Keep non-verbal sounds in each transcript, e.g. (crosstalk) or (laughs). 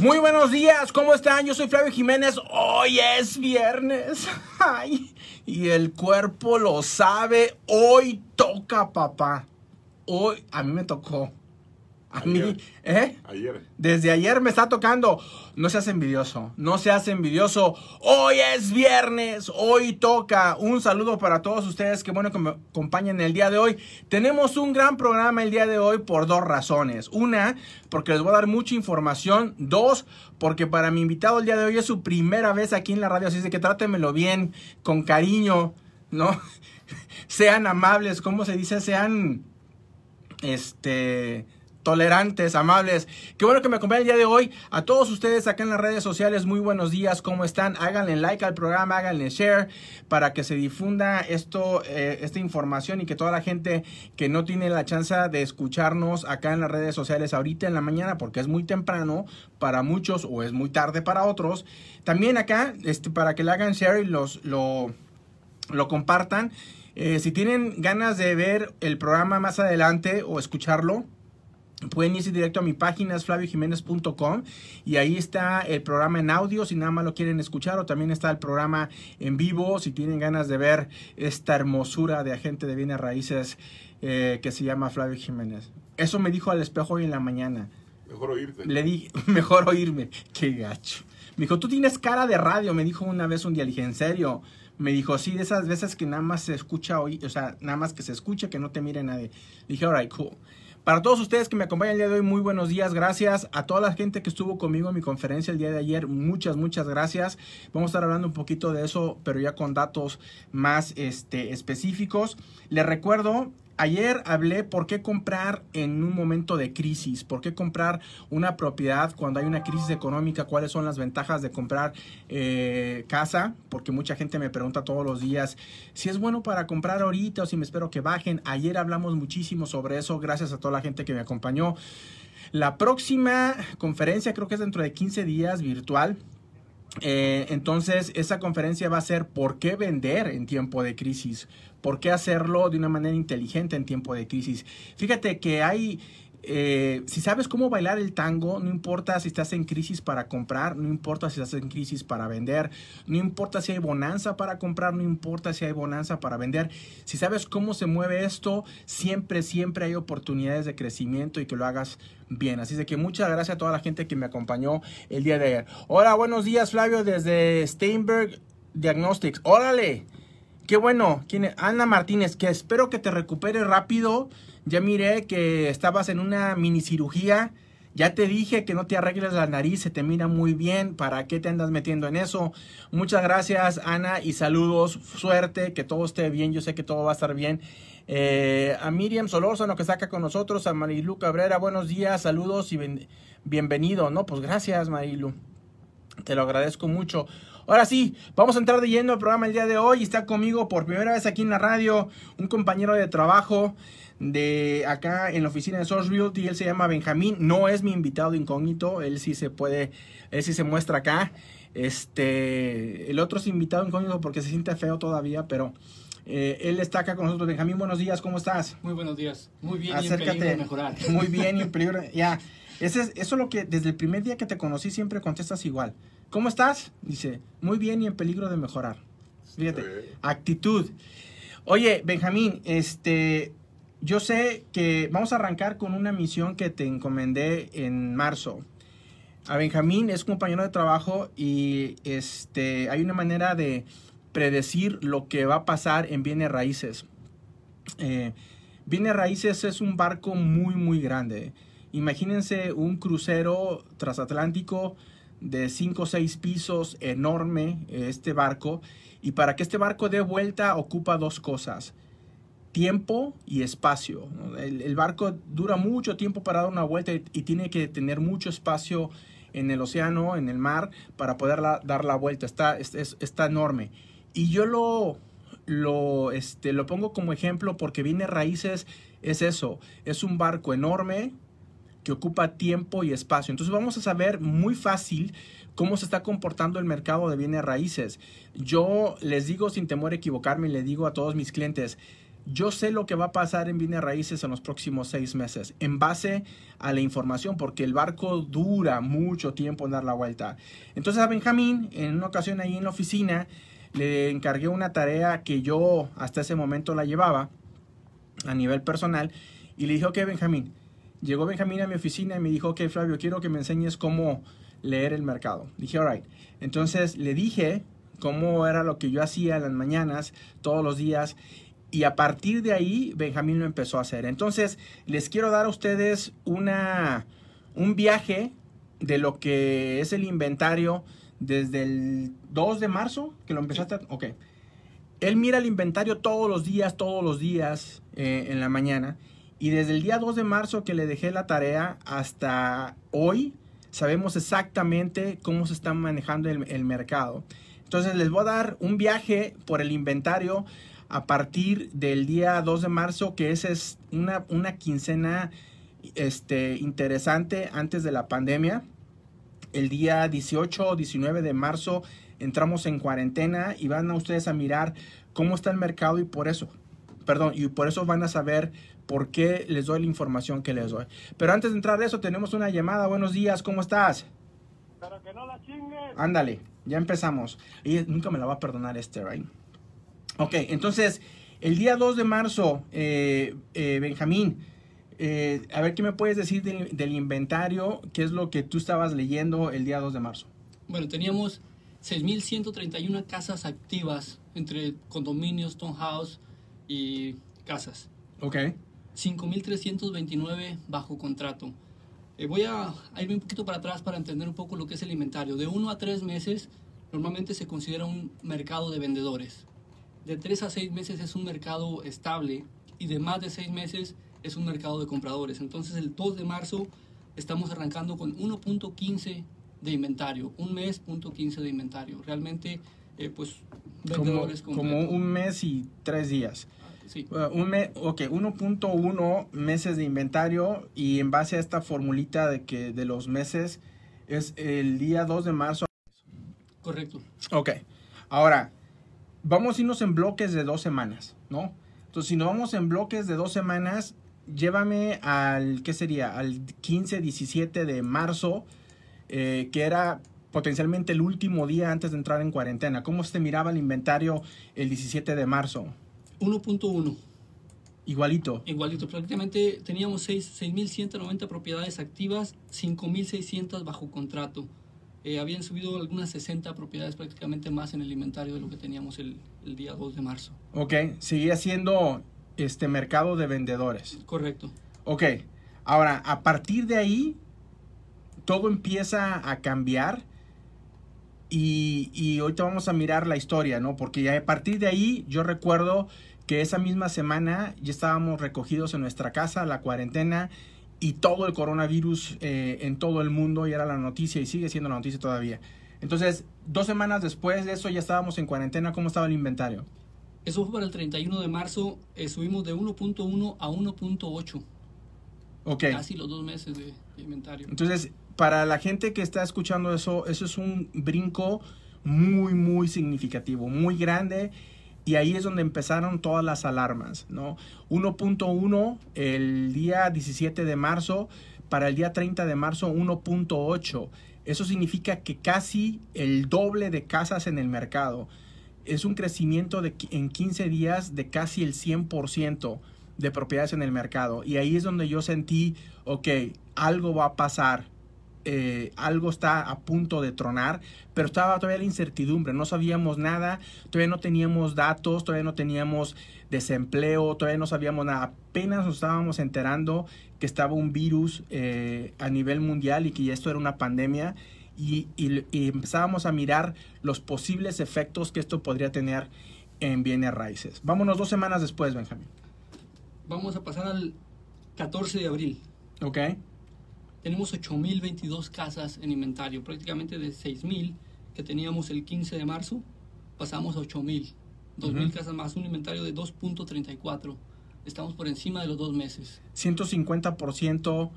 Muy buenos días, ¿cómo están? Yo soy Flavio Jiménez. Hoy es viernes. (laughs) Ay, y el cuerpo lo sabe. Hoy toca, papá. Hoy a mí me tocó. A mí, ¿eh? Ayer. Desde ayer me está tocando. No seas envidioso, no seas envidioso. Hoy es viernes, hoy toca. Un saludo para todos ustedes que bueno que me acompañan el día de hoy. Tenemos un gran programa el día de hoy por dos razones. Una, porque les voy a dar mucha información. Dos, porque para mi invitado el día de hoy es su primera vez aquí en la radio, así es de que trátemelo bien, con cariño, ¿no? (laughs) sean amables, ¿cómo se dice? Sean, este tolerantes, amables. Qué bueno que me acompañen el día de hoy. A todos ustedes acá en las redes sociales, muy buenos días, ¿cómo están? Háganle like al programa, háganle share para que se difunda esto, eh, esta información y que toda la gente que no tiene la chance de escucharnos acá en las redes sociales ahorita en la mañana, porque es muy temprano para muchos o es muy tarde para otros, también acá, este, para que le hagan share y los, lo, lo compartan. Eh, si tienen ganas de ver el programa más adelante o escucharlo, Pueden irse directo a mi página, es flaviojiménez.com y ahí está el programa en audio si nada más lo quieren escuchar o también está el programa en vivo si tienen ganas de ver esta hermosura de agente de bienes raíces eh, que se llama Flavio Jiménez. Eso me dijo al espejo hoy en la mañana. Mejor oírte. Le dije, (laughs) mejor oírme. Qué gacho. Me dijo, tú tienes cara de radio, me dijo una vez un día. Le dije, ¿en serio? Me dijo, sí, de esas veces que nada más se escucha hoy, o sea, nada más que se escucha, que no te mire nadie. Le dije, alright, cool. Para todos ustedes que me acompañan el día de hoy, muy buenos días, gracias. A toda la gente que estuvo conmigo en mi conferencia el día de ayer, muchas, muchas gracias. Vamos a estar hablando un poquito de eso, pero ya con datos más este, específicos. Les recuerdo Ayer hablé por qué comprar en un momento de crisis, por qué comprar una propiedad cuando hay una crisis económica, cuáles son las ventajas de comprar eh, casa, porque mucha gente me pregunta todos los días si es bueno para comprar ahorita o si me espero que bajen. Ayer hablamos muchísimo sobre eso, gracias a toda la gente que me acompañó. La próxima conferencia creo que es dentro de 15 días virtual. Eh, entonces, esa conferencia va a ser por qué vender en tiempo de crisis, por qué hacerlo de una manera inteligente en tiempo de crisis. Fíjate que hay eh, si sabes cómo bailar el tango, no importa si estás en crisis para comprar, no importa si estás en crisis para vender, no importa si hay bonanza para comprar, no importa si hay bonanza para vender. Si sabes cómo se mueve esto, siempre, siempre hay oportunidades de crecimiento y que lo hagas bien. Así de que muchas gracias a toda la gente que me acompañó el día de ayer. Hola, buenos días Flavio desde Steinberg Diagnostics. Órale, qué bueno. Ana Martínez, que espero que te recuperes rápido ya miré que estabas en una mini cirugía. Ya te dije que no te arregles la nariz, se te mira muy bien. ¿Para qué te andas metiendo en eso? Muchas gracias, Ana, y saludos. Suerte, que todo esté bien. Yo sé que todo va a estar bien. Eh, a Miriam Solórzano que está acá con nosotros, a Marilu Cabrera, buenos días, saludos y bienvenido. No, pues gracias, Marilu. Te lo agradezco mucho. Ahora sí, vamos a entrar de lleno al programa el día de hoy. Está conmigo por primera vez aquí en la radio un compañero de trabajo de acá en la oficina de Source Realty. Él se llama Benjamín. No es mi invitado incógnito. Él sí se puede, él sí se muestra acá. Este, el otro es invitado incógnito porque se siente feo todavía, pero eh, él está acá con nosotros. Benjamín, buenos días, ¿cómo estás? Muy buenos días. Muy bien Acércate. y en peligro de mejorar. Muy bien y en (laughs) peligro. Ya, ese es, eso es lo que desde el primer día que te conocí siempre contestas igual. ¿Cómo estás? Dice, muy bien y en peligro de mejorar. Fíjate, actitud. Oye, Benjamín, este, yo sé que vamos a arrancar con una misión que te encomendé en marzo. A Benjamín es compañero de trabajo y este, hay una manera de predecir lo que va a pasar en bienes raíces. Eh, bienes raíces es un barco muy, muy grande. Imagínense un crucero transatlántico de 5 o 6 pisos, enorme este barco. Y para que este barco dé vuelta ocupa dos cosas tiempo y espacio. El, barco dura mucho tiempo para dar una vuelta y, tiene que tener mucho espacio en el océano, en el mar, para poder dar la vuelta. Está, está enorme. Y yo lo, lo, este, lo pongo como ejemplo porque viene raíces, es eso, es un barco enorme que ocupa tiempo y espacio. Entonces vamos a saber muy fácil cómo se está comportando el mercado de bienes raíces. Yo les digo sin temor a equivocarme, le digo a todos mis clientes, yo sé lo que va a pasar en bienes raíces en los próximos seis meses, en base a la información, porque el barco dura mucho tiempo en dar la vuelta. Entonces a Benjamín, en una ocasión ahí en la oficina, le encargué una tarea que yo hasta ese momento la llevaba a nivel personal y le dije, ok Benjamín, llegó Benjamín a mi oficina y me dijo, ok Flavio, quiero que me enseñes cómo leer el mercado. Dije, alright. Entonces le dije cómo era lo que yo hacía en las mañanas, todos los días. Y a partir de ahí, Benjamín lo empezó a hacer. Entonces, les quiero dar a ustedes una, un viaje de lo que es el inventario desde el 2 de marzo, que lo empezaste. Ok. Él mira el inventario todos los días, todos los días eh, en la mañana. Y desde el día 2 de marzo que le dejé la tarea hasta hoy, sabemos exactamente cómo se está manejando el, mercado. Entonces les voy a dar un viaje por el inventario a partir del día 2 de marzo, que esa es una, una quincena este, interesante antes de la pandemia. El día 18 o 19 de marzo entramos en cuarentena y van a ustedes a mirar cómo está el mercado y por eso, perdón, y por eso van a saber por qué les doy la información que les doy. Pero antes de entrar a eso, tenemos una llamada. Buenos días, ¿cómo estás? Pero que no la chingues. Ándale, ya empezamos. Y nunca me la va a perdonar este, right? Ok, entonces, el día 2 de marzo, eh, eh, Benjamín, eh, a ver qué me puedes decir del, del, inventario, qué es lo que tú estabas leyendo el día 2 de marzo. Bueno, teníamos 6.131 casas activas entre condominios, townhouse y casas. Ok. 5.329 bajo contrato. Eh, voy a, a, irme un poquito para atrás para entender un poco lo que es el inventario. De 1 a 3 meses normalmente se considera un mercado de vendedores. De 3 a 6 meses es un mercado estable y de más de 6 meses es un mercado de compradores. Entonces el 2 de marzo estamos arrancando con 1.15 de inventario, un mes, punto 15 de inventario. Realmente, eh, pues, vendedores como, como, un mes y tres días. Sí. Uh, un mes, ok, 1.1 meses de inventario y en base a esta formulita de que de los meses es el día 2 de marzo. Correcto. Ok, ahora vamos a irnos en bloques de dos semanas, ¿no? Entonces, si nos vamos en bloques de dos semanas, llévame al, ¿qué sería? Al 15, 17 de marzo, eh, que era potencialmente el último día antes de entrar en cuarentena. ¿Cómo se miraba el inventario el 17 de marzo? 1.1. Igualito. Igualito. Prácticamente teníamos 6.190 propiedades activas, 5.600 bajo contrato. Eh, habían subido algunas 60 propiedades prácticamente más en el inventario de lo que teníamos el, el día 2 de marzo. Ok, seguía siendo este mercado de vendedores. Correcto. Ok, ahora a partir de ahí todo empieza a cambiar y, y, ahorita vamos a mirar la historia, ¿no? Porque ya a partir de ahí yo recuerdo que esa misma semana ya estábamos recogidos en nuestra casa, la cuarentena y todo el coronavirus eh, en todo el mundo y era la noticia y sigue siendo la noticia todavía. Entonces, dos semanas después de eso ya estábamos en cuarentena, ¿cómo estaba el inventario? Eso fue para el 31 de marzo, eh, subimos de 1.1 a 1.8. Ok. Casi los dos meses de, de inventario. Entonces, para la gente que está escuchando eso, eso es un brinco muy, muy significativo, muy grande. Y ahí es donde empezaron todas las alarmas, ¿no? 1.1 el día 17 de marzo, para el día 30 de marzo 1.8. Eso significa que casi el doble de casas en el mercado. Es un crecimiento de, en 15 días de casi el 100% de propiedades en el mercado. Y ahí es donde yo sentí, ok, algo va a pasar eh, algo está a punto de tronar, pero estaba todavía la incertidumbre, no sabíamos nada, todavía no teníamos datos, todavía no teníamos desempleo, todavía no sabíamos nada, apenas nos estábamos enterando que estaba un virus eh, a nivel mundial y que ya esto era una pandemia y, y, y empezábamos a mirar los posibles efectos que esto podría tener en bienes raíces. Vámonos dos semanas después, Benjamín. Vamos a pasar al 14 de abril. Ok. Tenemos 8.022 casas en inventario, prácticamente de 6.000 que teníamos el 15 de marzo, pasamos a 8.000. 2.000 uh -huh. casas más, un inventario de 2.34. Estamos por encima de los dos meses. 150%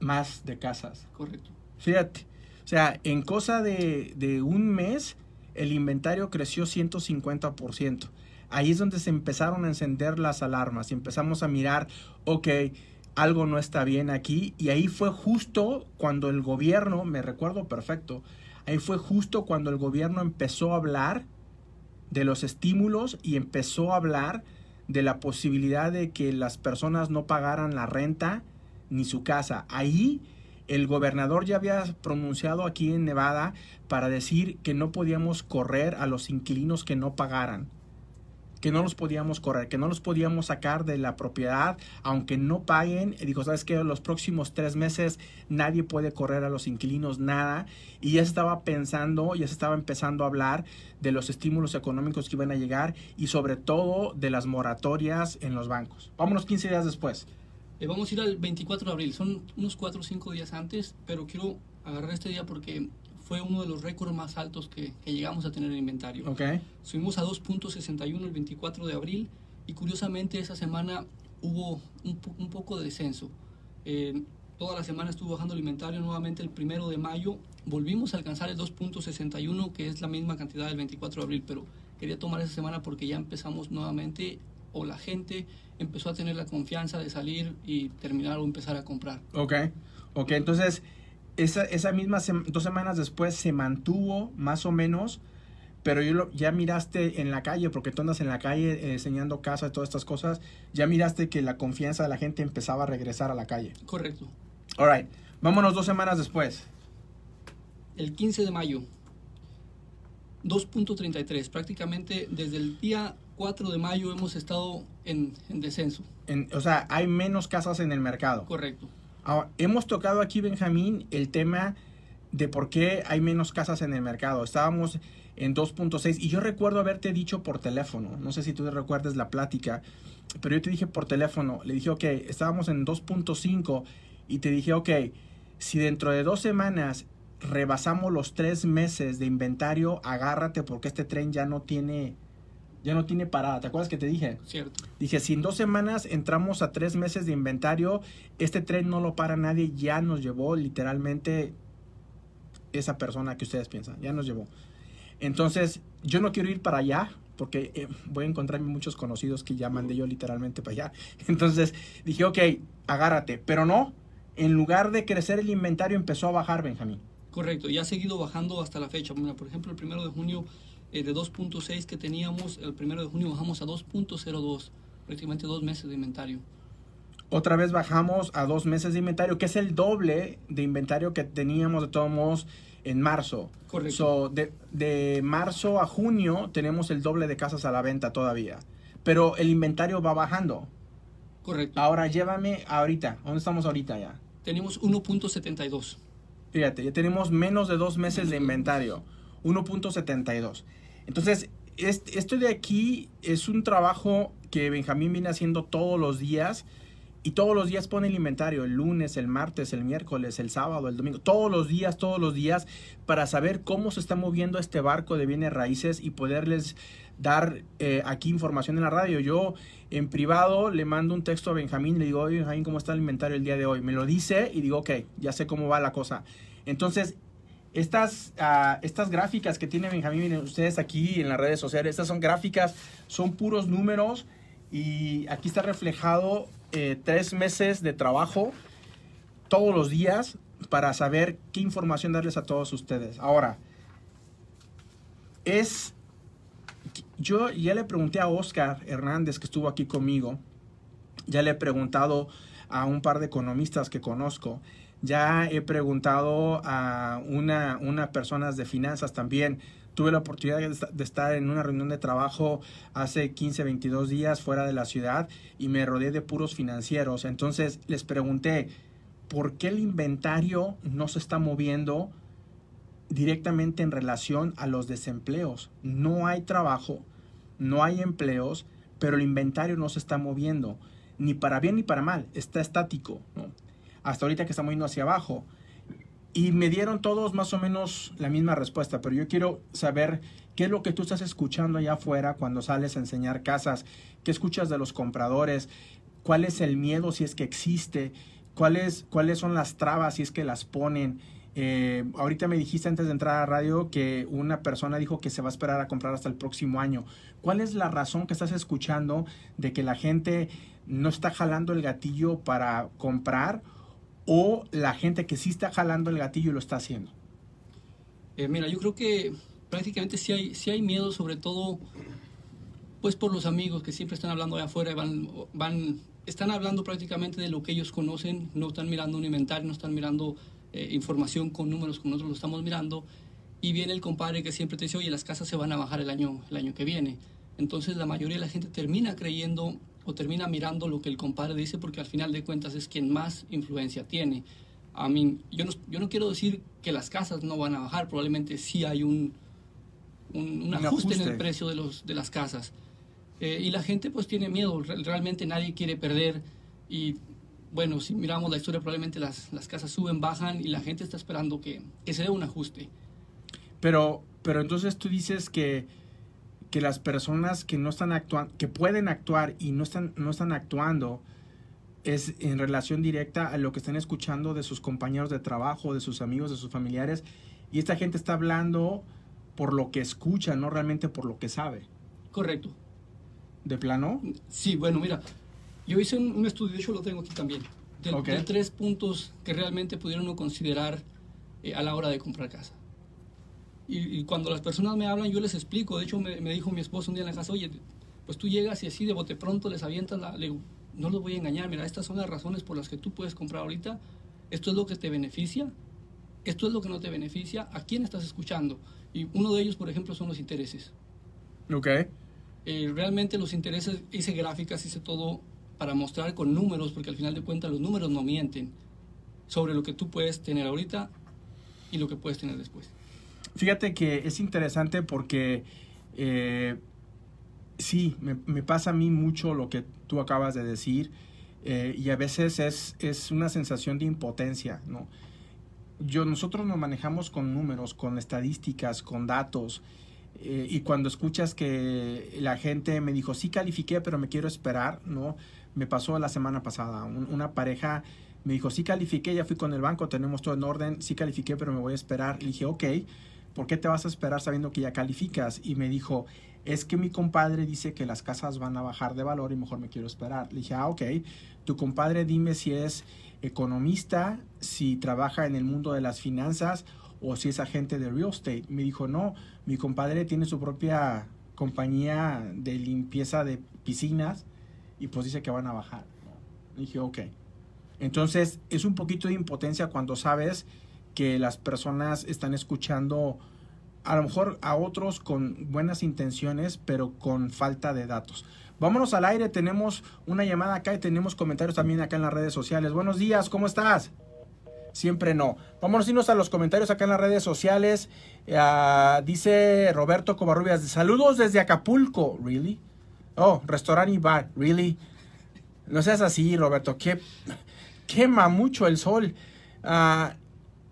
más de casas. Correcto. Fíjate, o sea, en cosa de, de un mes, el inventario creció 150%. ahí es donde se empezaron a encender las alarmas y empezamos a mirar, ok, algo no está bien aquí. Y ahí fue justo cuando el gobierno, me recuerdo perfecto, ahí fue justo cuando el gobierno empezó a hablar de los estímulos y empezó a hablar de la posibilidad de que las personas no pagaran la renta ni su casa. Ahí el gobernador ya había pronunciado aquí en Nevada para decir que no podíamos correr a los inquilinos que no pagaran que no los podíamos correr, que no los podíamos sacar de la propiedad, aunque no paguen. Y dijo, ¿sabes qué? Los próximos tres meses nadie puede correr a los inquilinos nada. Y ya estaba pensando, ya se estaba empezando a hablar de los estímulos económicos que iban a llegar y sobre todo de las moratorias en los bancos. Vámonos 15 días después. Eh, vamos a ir al 24 de abril, son unos 4 o 5 días antes, pero quiero agarrar este día porque fue uno de los récords más altos que, llegamos a tener en inventario. Okay. Subimos a 2.61 el 24 de abril y curiosamente esa semana hubo un, poco de descenso. Eh, toda la semana estuvo bajando el inventario nuevamente el primero de mayo. Volvimos a alcanzar el 2.61, que es la misma cantidad del 24 de abril, pero quería tomar esa semana porque ya empezamos nuevamente o la gente empezó a tener la confianza de salir y terminar o empezar a comprar. Ok, ok, entonces esa, esa misma dos semanas después se mantuvo más o menos, pero yo ya miraste en la calle, porque tú andas en la calle eh, enseñando casa y todas estas cosas, ya miraste que la confianza de la gente empezaba a regresar a la calle. Correcto. Alright, vámonos dos semanas después. El 15 de mayo, 2.33, prácticamente desde el día 4 de mayo hemos estado en, en descenso. En, o sea, hay menos casas en el mercado. Correcto. Ahora, hemos tocado aquí, Benjamín, el tema de por qué hay menos casas en el mercado. Estábamos en 2.6 y yo recuerdo haberte dicho por teléfono, no sé si tú recuerdas la plática, pero yo te dije por teléfono, le dije, ok, estábamos en 2.5 y te dije, ok, si dentro de dos semanas rebasamos los tres meses de inventario, agárrate porque este tren ya no tiene ya no tiene parada. ¿Te acuerdas que te dije? Cierto. Dije, si en dos semanas entramos a tres meses de inventario, este tren no lo para nadie, ya nos llevó literalmente esa persona que ustedes piensan, ya nos llevó. Entonces, yo no quiero ir para allá, porque eh, voy a encontrarme muchos conocidos que ya mandé yo literalmente para allá. (laughs) Entonces, dije, ok, agárrate, pero no, en lugar de crecer el inventario empezó a bajar, Benjamín. Correcto, y ha seguido bajando hasta la fecha. por ejemplo, el primero de junio eh, de 2.6 que teníamos el primero de junio bajamos a 2.02, prácticamente dos meses de inventario. Otra vez bajamos a dos meses de inventario, que es el doble de inventario que teníamos de todos modos en marzo. Correcto. de, de marzo a junio tenemos el doble de casas a la venta todavía. Pero el inventario va bajando. Correcto. Ahora llévame ahorita. ¿Dónde estamos ahorita ya? Tenemos 1.72. Fíjate, ya tenemos menos de dos meses de inventario. 1.72. Entonces, esto de aquí es un trabajo que Benjamín viene haciendo todos los días y todos los días pone el inventario, el lunes, el martes, el miércoles, el sábado, el domingo, todos los días, todos los días, para saber cómo se está moviendo este barco de bienes raíces y poderles dar eh, aquí información en la radio. Yo en privado le mando un texto a Benjamín le digo, oye Benjamín, ¿cómo está el inventario el día de hoy? Me lo dice y digo, ok, ya sé cómo va la cosa. Entonces, estas, ah, estas gráficas que tiene Benjamín, ustedes aquí en las redes sociales, estas son gráficas, son puros números y aquí está reflejado eh, tres meses de trabajo todos los días para saber qué información darles a todos ustedes. Ahora, es, yo ya le pregunté a Oscar Hernández que estuvo aquí conmigo, ya le he preguntado a un par de economistas que conozco, ya he preguntado a una, una personas de finanzas también. Tuve la oportunidad de estar en una reunión de trabajo hace 15, 22 días fuera de la ciudad y me rodeé de puros financieros. Entonces les pregunté, ¿por qué el inventario no se está moviendo directamente en relación a los desempleos? No hay trabajo, no hay empleos, pero el inventario no se está moviendo, ni para bien ni para mal, está estático. Hasta ahorita que estamos yendo hacia abajo. Y me dieron todos más o menos la misma respuesta, pero yo quiero saber qué es lo que tú estás escuchando allá afuera cuando sales a enseñar casas, qué escuchas de los compradores, cuál es el miedo si es que existe, cuáles, cuáles son las trabas si es que las ponen, Eh, ahorita me dijiste antes de entrar a radio que una persona dijo que se va a esperar a comprar hasta el próximo año. ¿Cuál es la razón que estás escuchando de que la gente no está jalando el gatillo para comprar o la gente que sí está jalando el gatillo lo está haciendo? Eh, mira, yo creo que prácticamente sí hay, sí hay miedo, sobre todo pues por los amigos que siempre están hablando allá afuera, van, van, están hablando prácticamente de lo que ellos conocen, no están mirando un inventario, no están mirando eh, información con números como nosotros lo estamos mirando, y viene el compadre que siempre te dice, oye, las casas se van a bajar el año, el año que viene. Entonces la mayoría de la gente termina creyendo o termina mirando lo que el compadre dice porque al final de cuentas es quien más influencia tiene. A mí, yo no, yo no quiero decir que las casas no van a bajar, probablemente sí hay un, un, ajuste, en el precio de, los, de las casas. Eh, y la gente pues tiene miedo, realmente nadie quiere perder y bueno, si miramos la historia probablemente las, las casas suben, bajan y la gente está esperando que, que se dé un ajuste. Pero, pero entonces tú dices que que las personas que no están actuando, que pueden actuar y no están, no están actuando, es en relación directa a lo que están escuchando de sus compañeros de trabajo, de sus amigos, de sus familiares. Y esta gente está hablando por lo que escucha, no realmente por lo que sabe. Correcto. ¿De plano? Sí, bueno, mira, yo hice un, estudio, de hecho lo tengo aquí también, de, tres puntos que realmente pudieron considerar eh, a la hora de comprar casa. Y, cuando las personas me hablan, yo les explico. De hecho, me, dijo mi esposo un día en la casa, oye, pues tú llegas y así de bote pronto les avientas la... Le digo, no los voy a engañar, mira, estas son las razones por las que tú puedes comprar ahorita. Esto es lo que te beneficia, esto es lo que no te beneficia, a quién estás escuchando. Y uno de ellos, por ejemplo, son los intereses. Ok. Eh, realmente los intereses, hice gráficas, hice todo para mostrar con números, porque al final de cuentas los números no mienten sobre lo que tú puedes tener ahorita y lo que puedes tener después. Fíjate que es interesante porque eh, sí, me, pasa a mí mucho lo que tú acabas de decir eh, y a veces es, es una sensación de impotencia, ¿no? Yo, nosotros nos manejamos con números, con estadísticas, con datos. Eh, y cuando escuchas que la gente me dijo, sí califiqué, pero me quiero esperar, ¿no? Me pasó la semana pasada. una pareja me dijo, sí califiqué, ya fui con el banco, tenemos todo en orden, sí califiqué, pero me voy a esperar. Le dije, ok. ¿Por qué te vas a esperar sabiendo que ya calificas? Y me dijo, es que mi compadre dice que las casas van a bajar de valor y mejor me quiero esperar. Le dije, ah, ok, tu compadre dime si es economista, si trabaja en el mundo de las finanzas o si es agente de real estate. Me dijo, no, mi compadre tiene su propia compañía de limpieza de piscinas y pues dice que van a bajar. Le dije, ok. Entonces es un poquito de impotencia cuando sabes que las personas están escuchando a lo mejor a otros con buenas intenciones, pero con falta de datos. Vámonos al aire, tenemos una llamada acá y tenemos comentarios también acá en las redes sociales. Buenos días, ¿cómo estás? Siempre no. Vámonos a irnos a los comentarios acá en las redes sociales. Ah, dice Roberto Covarrubias, saludos desde Acapulco. ¿Really? Oh, restaurante y bar. ¿Really? No seas así, Roberto. Que quema mucho el sol. Uh,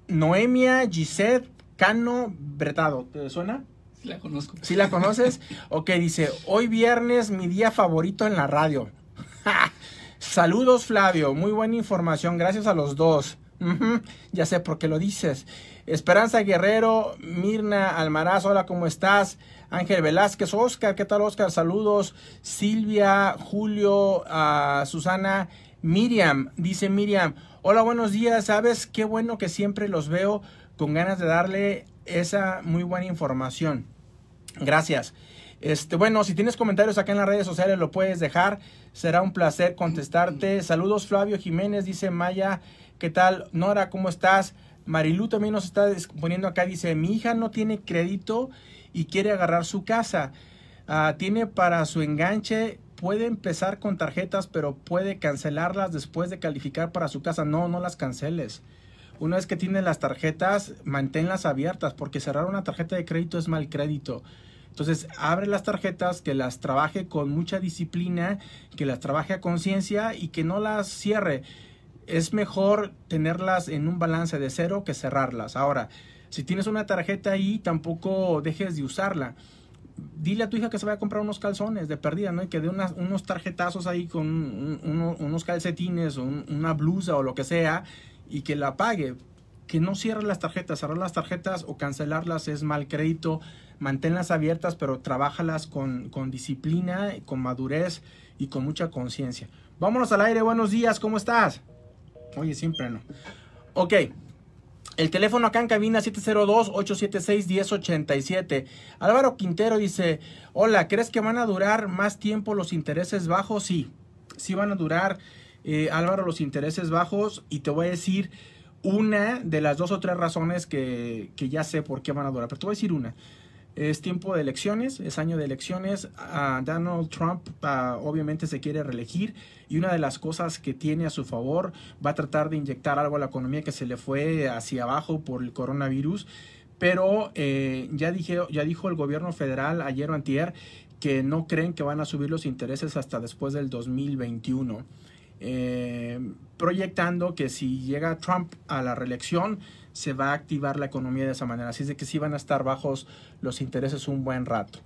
Noemia Gisette Cano Bretado. ¿Te suena? Sí la conozco. ¿Sí la conoces? (laughs) ok, dice, hoy viernes mi día favorito en la radio. (laughs) Saludos Flavio, muy buena información, gracias a los dos. ya sé por qué lo dices. Esperanza Guerrero, Mirna Almaraz, hola, ¿cómo estás? Ángel Velázquez, Oscar, ¿qué tal Oscar? Saludos. Silvia, Julio, uh, Susana, Miriam, dice Miriam, Hola, buenos días. Sabes qué bueno que siempre los veo con ganas de darle esa muy buena información. Gracias. Este, bueno, si tienes comentarios acá en las redes sociales lo puedes dejar. Será un placer contestarte. Saludos Flavio Jiménez, dice Maya. ¿Qué tal? Nora, ¿cómo estás? Marilu también nos está poniendo acá. Dice, mi hija no tiene crédito y quiere agarrar su casa. Ah, tiene para su enganche puede empezar con tarjetas, pero puede cancelarlas después de calificar para su casa. No, no las canceles. Una vez que tienes las tarjetas, manténlas abiertas, porque cerrar una tarjeta de crédito es mal crédito. Entonces, abre las tarjetas, que las trabaje con mucha disciplina, que las trabaje a conciencia y que no las cierre. Es mejor tenerlas en un balance de cero que cerrarlas. Ahora, si tienes una tarjeta ahí, tampoco dejes de usarla dile a tu hija que se vaya a comprar unos calzones de pérdida, ¿no? Y que dé unos tarjetazos ahí con unos calcetines o una blusa o lo que sea y que la pague. que no cierres las tarjetas. Cerrar las tarjetas o cancelarlas es mal crédito. Manténlas abiertas, pero trabájalas con, con disciplina, con madurez y con mucha conciencia. Vámonos al aire. Buenos días, ¿cómo estás? Oye, siempre no. Ok. El teléfono acá en cabina 702-876-1087. Álvaro Quintero dice, hola, ¿crees que van a durar más tiempo los intereses bajos? Sí, sí van a durar, eh, Álvaro, los intereses bajos y te voy a decir una de las dos o tres razones que, que ya sé por qué van a durar, pero te voy a decir una. Es tiempo de elecciones, es año de elecciones. Donald Trump obviamente se quiere reelegir y una de las cosas que tiene a su favor va a tratar de inyectar algo a la economía que se le fue hacia abajo por el coronavirus. Pero eh, ya, dije, ya dijo el gobierno federal ayer o antier que no creen que van a subir los intereses hasta después del 2021. Eh, proyectando que si llega Trump a la reelección, se va a activar la economía de esa manera. Así es de que sí van a estar bajos los intereses un buen rato.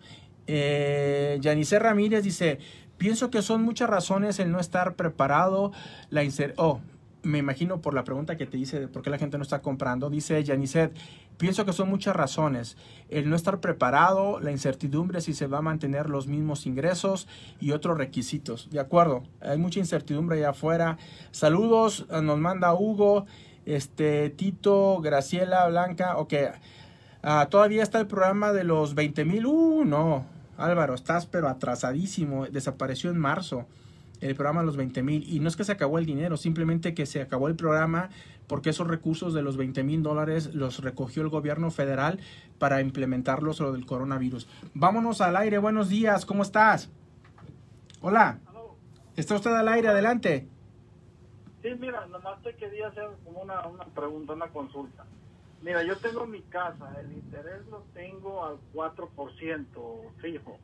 Eh, Ramírez dice, pienso que son muchas razones el no estar preparado, la oh, me imagino por la pregunta que te hice de por qué la gente no está comprando, dice Janicet, pienso que son muchas razones. El no estar preparado, la incertidumbre si se va a mantener los mismos ingresos y otros requisitos. De acuerdo, hay mucha incertidumbre allá afuera. Saludos, nos manda Hugo este, Tito, Graciela, Blanca, ok. Ah, todavía está el programa de los 20 mil. Uh, no. Álvaro, estás pero atrasadísimo. Desapareció en marzo el programa de los 20 mil. Y no es que se acabó el dinero, simplemente que se acabó el programa porque esos recursos de los 20 mil dólares los recogió el gobierno federal para implementarlos lo del coronavirus. Vámonos al aire. Buenos días, ¿cómo estás? Hola. ¿Está usted al aire? Adelante. Sí, mira, nomás te quería hacer como una, una pregunta, una consulta. Mira, yo tengo mi casa, el interés lo tengo al 4% fijo.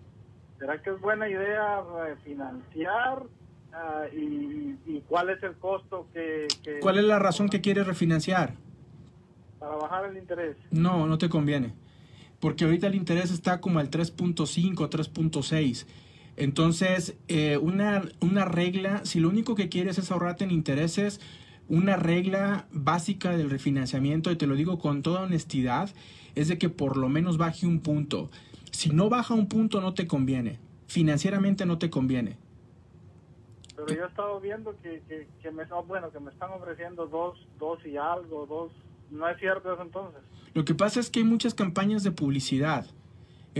¿Será que es buena idea refinanciar? Ah, y, cuál es el costo que, ¿Cuál es la razón que quieres refinanciar? Para bajar el interés. No, no te conviene. Porque ahorita el interés está como al 3.5, 3.6 entonces, eh, una, una regla, si lo único que quieres es ahorrarte en intereses, una regla básica del refinanciamiento, y te lo digo con toda honestidad, es de que por lo menos baje un punto. Si no baja un punto, no te conviene. Financieramente no te conviene. Pero yo he estado viendo que, que, me, bueno, que me están ofreciendo dos, dos y algo, dos. ¿No es cierto eso entonces? Lo que pasa es que hay muchas campañas de publicidad.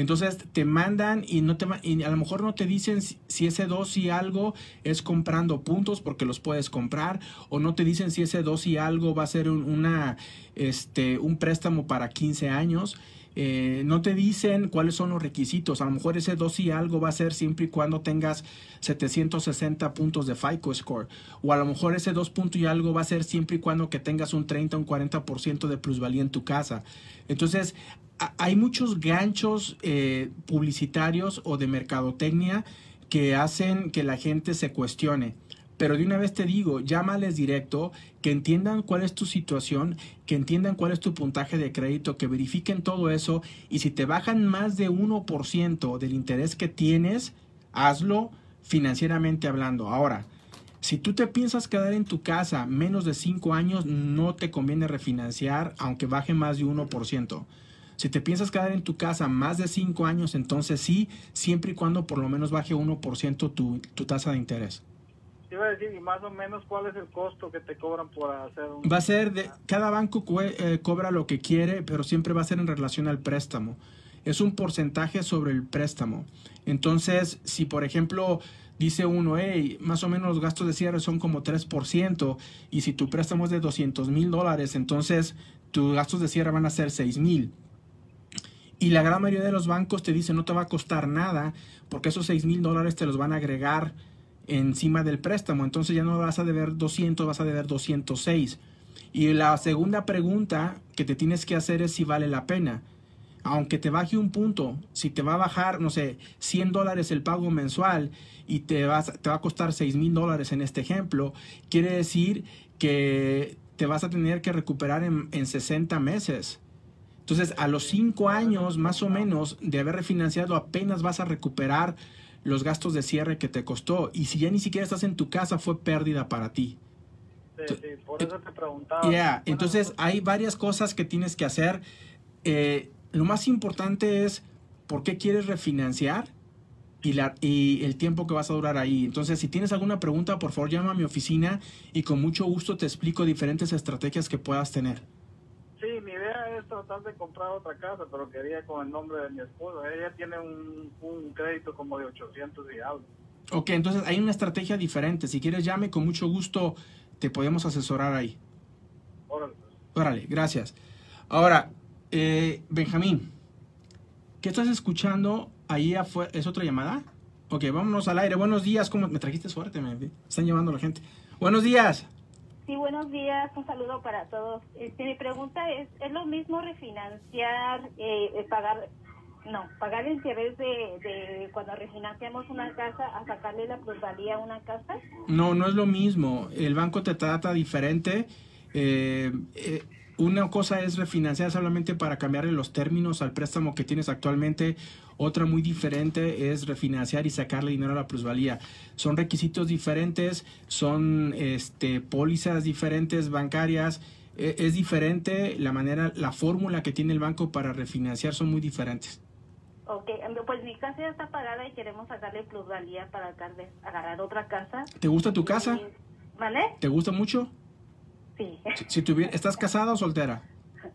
Entonces te mandan y no te y a lo mejor no te dicen si ese 2 y algo es comprando puntos porque los puedes comprar o no te dicen si ese 2 y algo va a ser un, una este un préstamo para 15 años. Eh, no te dicen cuáles son los requisitos. A lo mejor ese 2 y algo va a ser siempre y cuando tengas 760 puntos de FICO score. O a lo mejor ese 2 puntos y algo va a ser siempre y cuando que tengas un 30 o un 40% de plusvalía en tu casa. Entonces, hay muchos ganchos eh, publicitarios o de mercadotecnia que hacen que la gente se cuestione. Pero de una vez te digo, llámales directo, que entiendan cuál es tu situación, que entiendan cuál es tu puntaje de crédito, que verifiquen todo eso y si te bajan más de 1% del interés que tienes, hazlo financieramente hablando. Ahora, si tú te piensas quedar en tu casa menos de 5 años, no te conviene refinanciar aunque baje más de 1%. Si te piensas quedar en tu casa más de 5 años, entonces sí, siempre y cuando por lo menos baje 1% tu, tu tasa de interés. Te iba a decir, más o menos, ¿cuál es el costo que te cobran por hacer un... Va a ser, de, cada banco eh, cobra lo que quiere, pero siempre va a ser en relación al préstamo. Es un porcentaje sobre el préstamo. Entonces, si por ejemplo dice uno, hey, más o menos los gastos de cierre son como 3%, y si tu préstamo es de 200 mil dólares, entonces tus gastos de cierre van a ser 6 mil. Y la gran mayoría de los bancos te dicen no te va a costar nada porque esos 6 mil dólares te los van a agregar encima del préstamo. Entonces ya no vas a deber 200, vas a deber 206. Y la segunda pregunta que te tienes que hacer es si vale la pena. Aunque te baje un punto, si te va a bajar, no sé, 100 dólares el pago mensual y te, vas, te va a costar 6 mil dólares en este ejemplo, quiere decir que te vas a tener que recuperar en, en 60 meses. Entonces, a los cinco años más o menos de haber refinanciado, apenas vas a recuperar los gastos de cierre que te costó. Y si ya ni siquiera estás en tu casa, fue pérdida para ti. Sí, sí, por eso te preguntaba. Bueno, entonces pues, hay varias cosas que tienes que hacer. Eh, lo más importante es por qué quieres refinanciar y, la, y el tiempo que vas a durar ahí. Entonces, si tienes alguna pregunta, por favor llama a mi oficina y con mucho gusto te explico diferentes estrategias que puedas tener. Es tratar de comprar otra casa, pero quería con el nombre de mi esposa. Ella tiene un, un crédito como de 800 y algo. Ok, entonces hay una estrategia diferente. Si quieres, llame, con mucho gusto te podemos asesorar ahí. Órale. Órale, gracias. Ahora, eh, Benjamín, ¿qué estás escuchando ahí afuera? ¿Es otra llamada? Ok, vámonos al aire. Buenos días, ¿cómo me trajiste suerte? Me están llamando la gente. Buenos días. Sí, buenos días, un saludo para todos. Este, mi pregunta es, ¿es lo mismo refinanciar, eh, eh, pagar, no, pagar el interés de, de cuando refinanciamos una casa a sacarle la plusvalía a una casa? No, no es lo mismo. El banco te trata diferente. Eh, eh, una cosa es refinanciar solamente para cambiarle los términos al préstamo que tienes actualmente. Otra muy diferente es refinanciar y sacarle dinero a la plusvalía. Son requisitos diferentes, son este, pólizas diferentes bancarias. E- Es diferente la manera, la fórmula que tiene el banco para refinanciar son muy diferentes. Ok, pues mi casa ya está pagada y queremos sacarle plusvalía para agarrar otra casa. ¿Te gusta tu casa? ¿Vale? ¿Te gusta mucho? Sí, Si, si ¿Estás casada o soltera?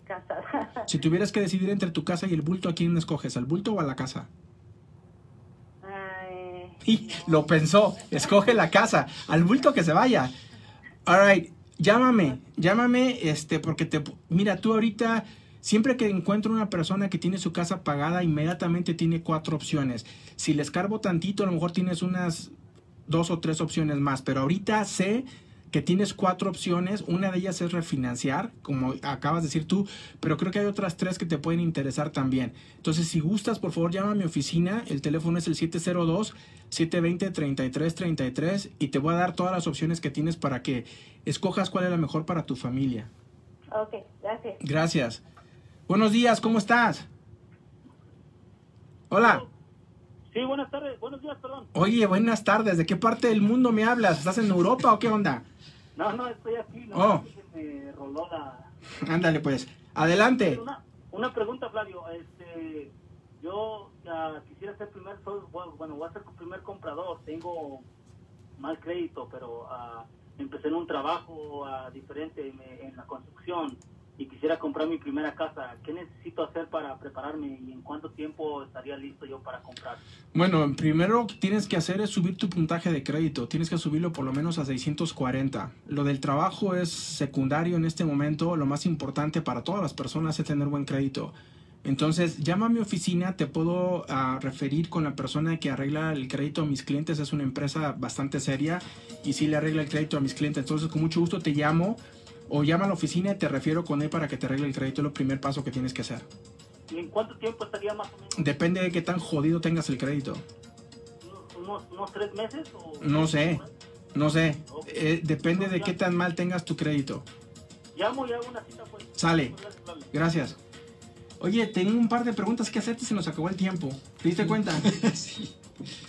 casada. Si tuvieras que decidir entre tu casa y el bulto, ¿a quién escoges? ¿Al bulto o a la casa? Ay, Y lo pensó, escoge la casa, al bulto que se vaya. Alright, llámame, llámame, este, porque te, mira, tú ahorita, siempre que encuentro una persona que tiene su casa pagada, inmediatamente tiene cuatro opciones. Si les cargo tantito, a lo mejor tienes unas dos o tres opciones más, pero ahorita sé que tienes cuatro opciones, una de ellas es refinanciar, como acabas de decir tú, pero creo que hay otras tres que te pueden interesar también. Entonces, si gustas, por favor, llama a mi oficina, el teléfono es el 702-720-3333 y te voy a dar todas las opciones que tienes para que escojas cuál es la mejor para tu familia. ok, gracias. Gracias. Buenos días, ¿cómo estás? Hola. Sí, buenas tardes, buenos días, perdón. Oye, buenas tardes. ¿De qué parte del mundo me hablas? ¿Estás en Europa o qué onda? No, no, estoy aquí, no, Oh. se me roló la... (laughs) Ándale, pues. Adelante. Una, una pregunta, Flavio, este, yo ah, quisiera ser primer, soy- bueno, voy a ser primer comprador, tengo mal crédito, pero ah, empecé en un trabajo ah, diferente me- en la construcción y quisiera comprar mi primera casa. ¿Qué necesito hacer para prepararme y en cuánto tiempo estaría listo yo para comprar? Bueno, primero que tienes que hacer es subir tu puntaje de crédito. Tienes que subirlo por lo menos a 640. Lo del trabajo es secundario en este momento. Lo más importante para todas las personas es tener buen crédito. Entonces, llama a mi oficina, te puedo ah, referir con la persona que arregla el crédito a mis clientes. Es una empresa bastante seria y sí le arregla el crédito a mis clientes. Entonces, con mucho gusto te llamo o llama a la oficina y te refiero con él para que te arregle el crédito. Es lo primer paso que tienes que hacer. ¿Y en cuánto tiempo estaría más o menos? Depende de qué tan jodido tengas el crédito. ¿Unos, tres meses? O... No sé. No sé, Eh, depende de qué tan mal tengas tu crédito. Llamo y hago una cita, pues. Sale. Gracias. Oye, tengo un par de preguntas que hacerte, se nos acabó el tiempo. ¿Te diste cuenta? (laughs) sí.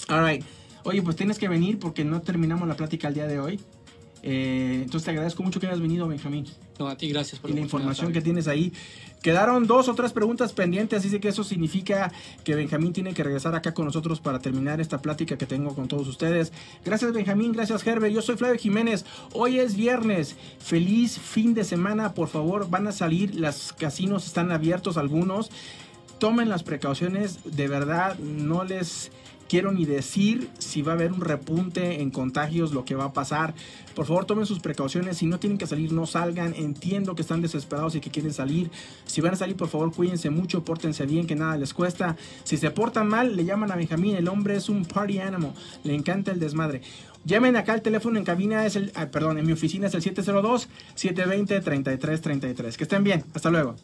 Alright. Oye, pues tienes que venir porque no terminamos la plática el día de hoy. Eh, entonces te agradezco mucho que hayas venido, Benjamín. No, a ti gracias por Y la información que tienes ahí. Quedaron dos o tres preguntas pendientes, así que eso significa que Benjamín tiene que regresar acá con nosotros para terminar esta plática que tengo con todos ustedes. Gracias Benjamín, gracias Herbert, yo soy Flavio Jiménez. Hoy es viernes, feliz fin de semana, por favor, van a salir, los casinos están abiertos algunos. Tomen las precauciones, de verdad no les quiero ni decir si va a haber un repunte en contagios, lo que va a pasar. Por favor, tomen sus precauciones. Si no tienen que salir, no salgan. Entiendo que están desesperados y que quieren salir. Si van a salir, por favor, cuídense mucho, pórtense bien, que nada les cuesta. Si se portan mal, le llaman a Benjamín. El hombre es un party animal. Le encanta el desmadre. Llamen acá, el teléfono en cabina es el, ah, perdón, en mi oficina es el 702-720-3333. Que estén bien. Hasta luego.